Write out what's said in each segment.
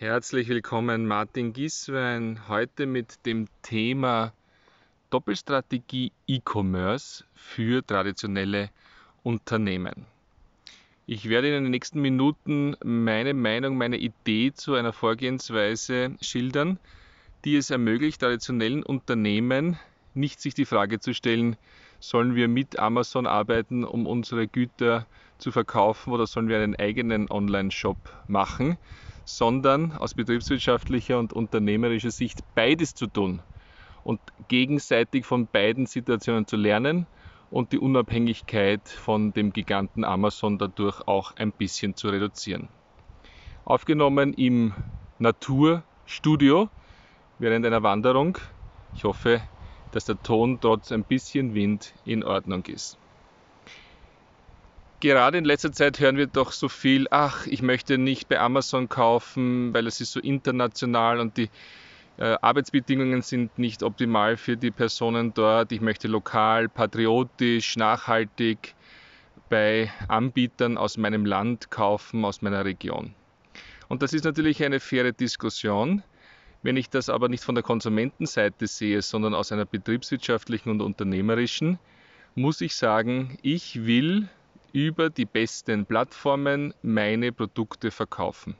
Herzlich willkommen, Martin Gieswein, heute mit dem Thema Doppelstrategie E-Commerce für traditionelle Unternehmen. Ich werde in den nächsten Minuten meine Meinung, meine Idee zu einer Vorgehensweise schildern, die es ermöglicht, traditionellen Unternehmen nicht sich die Frage zu stellen, sollen wir mit Amazon arbeiten, um unsere Güter zu verkaufen oder sollen wir einen eigenen Online-Shop machen, sondern aus betriebswirtschaftlicher und unternehmerischer Sicht beides zu tun und gegenseitig von beiden Situationen zu lernen und die Unabhängigkeit von dem Giganten Amazon dadurch auch ein bisschen zu reduzieren. Aufgenommen im Naturstudio während einer Wanderung. Ich hoffe, dass der Ton trotz ein bisschen Wind in Ordnung ist. Gerade in letzter Zeit hören wir doch so viel, ach, ich möchte nicht bei Amazon kaufen, weil es ist so international und die äh, Arbeitsbedingungen sind nicht optimal für die Personen dort. Ich möchte lokal, patriotisch, nachhaltig bei Anbietern aus meinem Land kaufen, aus meiner Region. Und das ist natürlich eine faire Diskussion. Wenn ich das aber nicht von der Konsumentenseite sehe, sondern aus einer betriebswirtschaftlichen und unternehmerischen, muss ich sagen, ich will über die besten Plattformen meine Produkte verkaufen.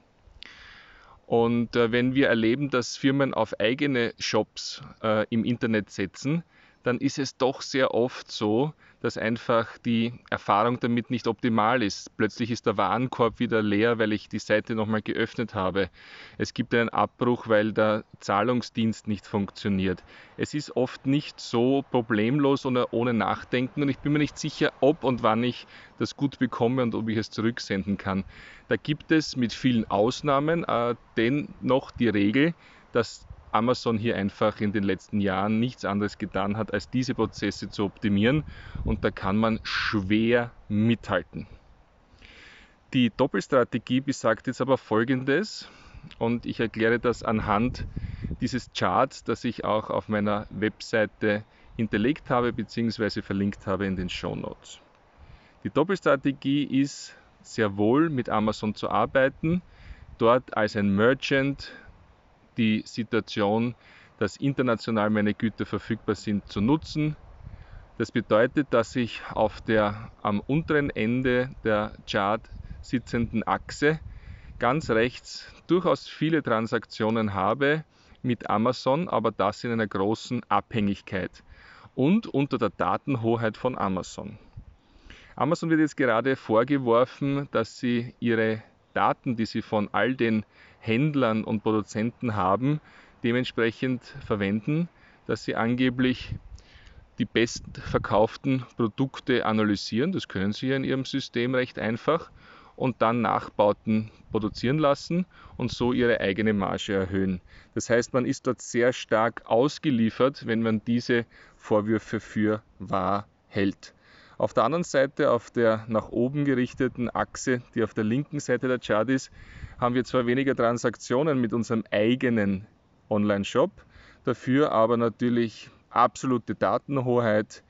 Und äh, wenn wir erleben, dass Firmen auf eigene Shops äh, im Internet setzen, dann ist es doch sehr oft so, dass einfach die Erfahrung damit nicht optimal ist. Plötzlich ist der Warenkorb wieder leer, weil ich die Seite nochmal geöffnet habe. Es gibt einen Abbruch, weil der Zahlungsdienst nicht funktioniert. Es ist oft nicht so problemlos oder ohne Nachdenken und ich bin mir nicht sicher, ob und wann ich das gut bekomme und ob ich es zurücksenden kann. Da gibt es mit vielen Ausnahmen äh, dennoch die Regel, dass Amazon hier einfach in den letzten Jahren nichts anderes getan hat, als diese Prozesse zu optimieren und da kann man schwer mithalten. Die Doppelstrategie besagt jetzt aber Folgendes und ich erkläre das anhand dieses Charts, das ich auch auf meiner Webseite hinterlegt habe bzw. verlinkt habe in den Show Notes. Die Doppelstrategie ist sehr wohl mit Amazon zu arbeiten, dort als ein Merchant die Situation, dass international meine Güter verfügbar sind, zu nutzen. Das bedeutet, dass ich auf der am unteren Ende der Chart sitzenden Achse ganz rechts durchaus viele Transaktionen habe mit Amazon, aber das in einer großen Abhängigkeit und unter der Datenhoheit von Amazon. Amazon wird jetzt gerade vorgeworfen, dass sie ihre Daten, die sie von all den Händlern und Produzenten haben, dementsprechend verwenden, dass sie angeblich die bestverkauften Produkte analysieren. Das können sie ja in ihrem System recht einfach und dann Nachbauten produzieren lassen und so ihre eigene Marge erhöhen. Das heißt, man ist dort sehr stark ausgeliefert, wenn man diese Vorwürfe für wahr hält. Auf der anderen Seite, auf der nach oben gerichteten Achse, die auf der linken Seite der Chart ist, haben wir zwar weniger Transaktionen mit unserem eigenen Online-Shop, dafür aber natürlich absolute Datenhoheit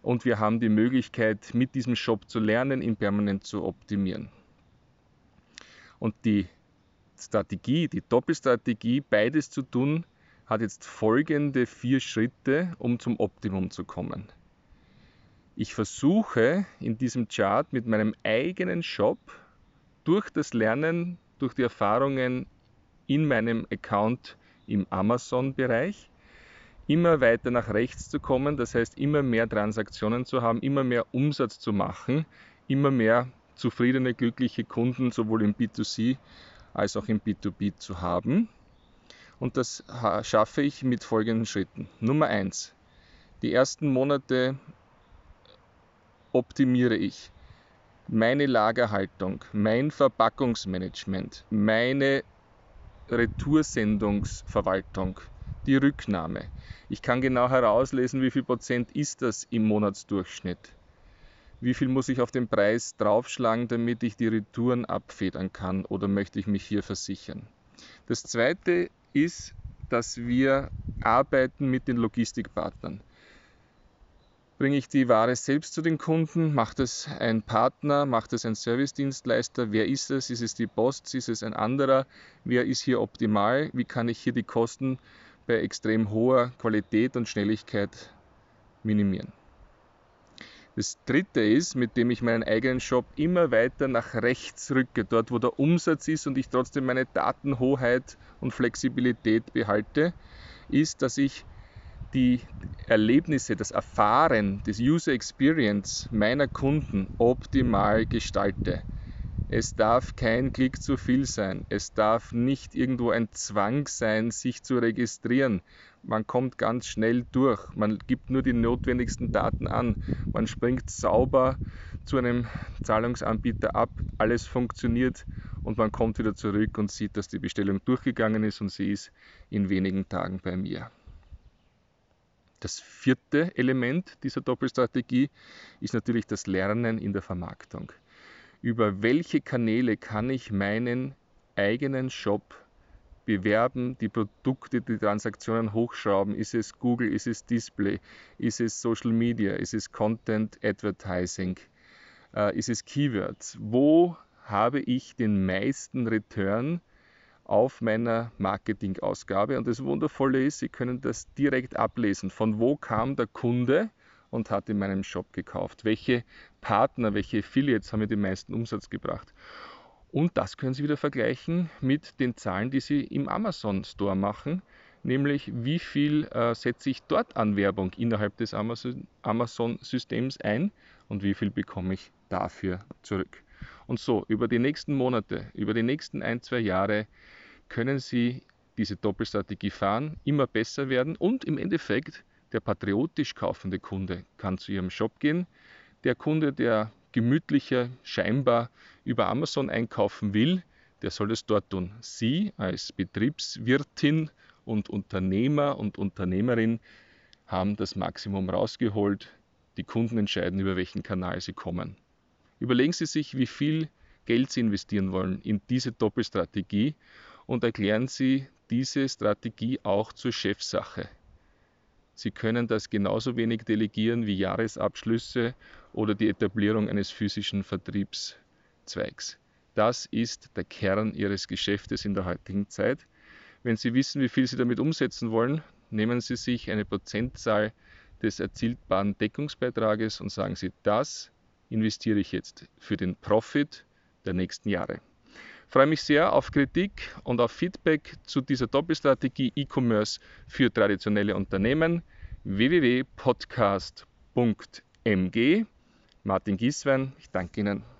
und wir haben die Möglichkeit, mit diesem Shop zu lernen, ihn permanent zu optimieren. Und die Strategie, die Doppelstrategie, beides zu tun, hat jetzt folgende vier Schritte, um zum Optimum zu kommen. Ich versuche in diesem Chart mit meinem eigenen Shop durch das Lernen, durch die Erfahrungen in meinem Account im Amazon-Bereich immer weiter nach rechts zu kommen, das heißt immer mehr Transaktionen zu haben, immer mehr Umsatz zu machen, immer mehr zufriedene, glückliche Kunden sowohl im B2C als auch im B2B zu haben. Und das schaffe ich mit folgenden Schritten. Nummer eins: Die ersten Monate optimiere ich meine Lagerhaltung, mein Verpackungsmanagement, meine Retoursendungsverwaltung, die Rücknahme. Ich kann genau herauslesen, wie viel Prozent ist das im Monatsdurchschnitt. Wie viel muss ich auf den Preis draufschlagen, damit ich die Retouren abfedern kann oder möchte ich mich hier versichern? Das zweite ist, dass wir arbeiten mit den Logistikpartnern. Bringe ich die Ware selbst zu den Kunden? Macht es ein Partner? Macht es ein Servicedienstleister? Wer ist es? Ist es die Post? Ist es ein anderer? Wer ist hier optimal? Wie kann ich hier die Kosten bei extrem hoher Qualität und Schnelligkeit minimieren? Das dritte ist, mit dem ich meinen eigenen Shop immer weiter nach rechts rücke, dort wo der Umsatz ist und ich trotzdem meine Datenhoheit und Flexibilität behalte, ist, dass ich die Erlebnisse, das Erfahren, das User Experience meiner Kunden optimal gestalte. Es darf kein Klick zu viel sein. Es darf nicht irgendwo ein Zwang sein, sich zu registrieren. Man kommt ganz schnell durch. Man gibt nur die notwendigsten Daten an. Man springt sauber zu einem Zahlungsanbieter ab. Alles funktioniert und man kommt wieder zurück und sieht, dass die Bestellung durchgegangen ist und sie ist in wenigen Tagen bei mir. Das vierte Element dieser Doppelstrategie ist natürlich das Lernen in der Vermarktung. Über welche Kanäle kann ich meinen eigenen Shop bewerben, die Produkte, die Transaktionen hochschrauben? Ist es Google, ist es Display, ist es Social Media, ist es Content Advertising, äh, ist es Keywords? Wo habe ich den meisten Return? Auf meiner Marketingausgabe. Und das Wundervolle ist, Sie können das direkt ablesen. Von wo kam der Kunde und hat in meinem Shop gekauft? Welche Partner, welche Affiliates haben mir den meisten Umsatz gebracht? Und das können Sie wieder vergleichen mit den Zahlen, die Sie im Amazon Store machen, nämlich wie viel äh, setze ich dort an Werbung innerhalb des Amazon-Systems ein und wie viel bekomme ich dafür zurück. Und so, über die nächsten Monate, über die nächsten ein, zwei Jahre können Sie diese Doppelstrategie fahren, immer besser werden und im Endeffekt der patriotisch kaufende Kunde kann zu Ihrem Shop gehen. Der Kunde, der gemütlicher scheinbar über Amazon einkaufen will, der soll es dort tun. Sie als Betriebswirtin und Unternehmer und Unternehmerin haben das Maximum rausgeholt. Die Kunden entscheiden, über welchen Kanal sie kommen. Überlegen Sie sich, wie viel Geld Sie investieren wollen in diese Doppelstrategie und erklären Sie diese Strategie auch zur Chefsache. Sie können das genauso wenig delegieren wie Jahresabschlüsse oder die Etablierung eines physischen Vertriebszweigs. Das ist der Kern Ihres Geschäftes in der heutigen Zeit. Wenn Sie wissen, wie viel Sie damit umsetzen wollen, nehmen Sie sich eine Prozentzahl des erzielbaren Deckungsbeitrages und sagen Sie, das investiere ich jetzt für den Profit der nächsten Jahre. Freue mich sehr auf Kritik und auf Feedback zu dieser Doppelstrategie E-Commerce für traditionelle Unternehmen www.podcast.mg. Martin Gieswein, ich danke Ihnen.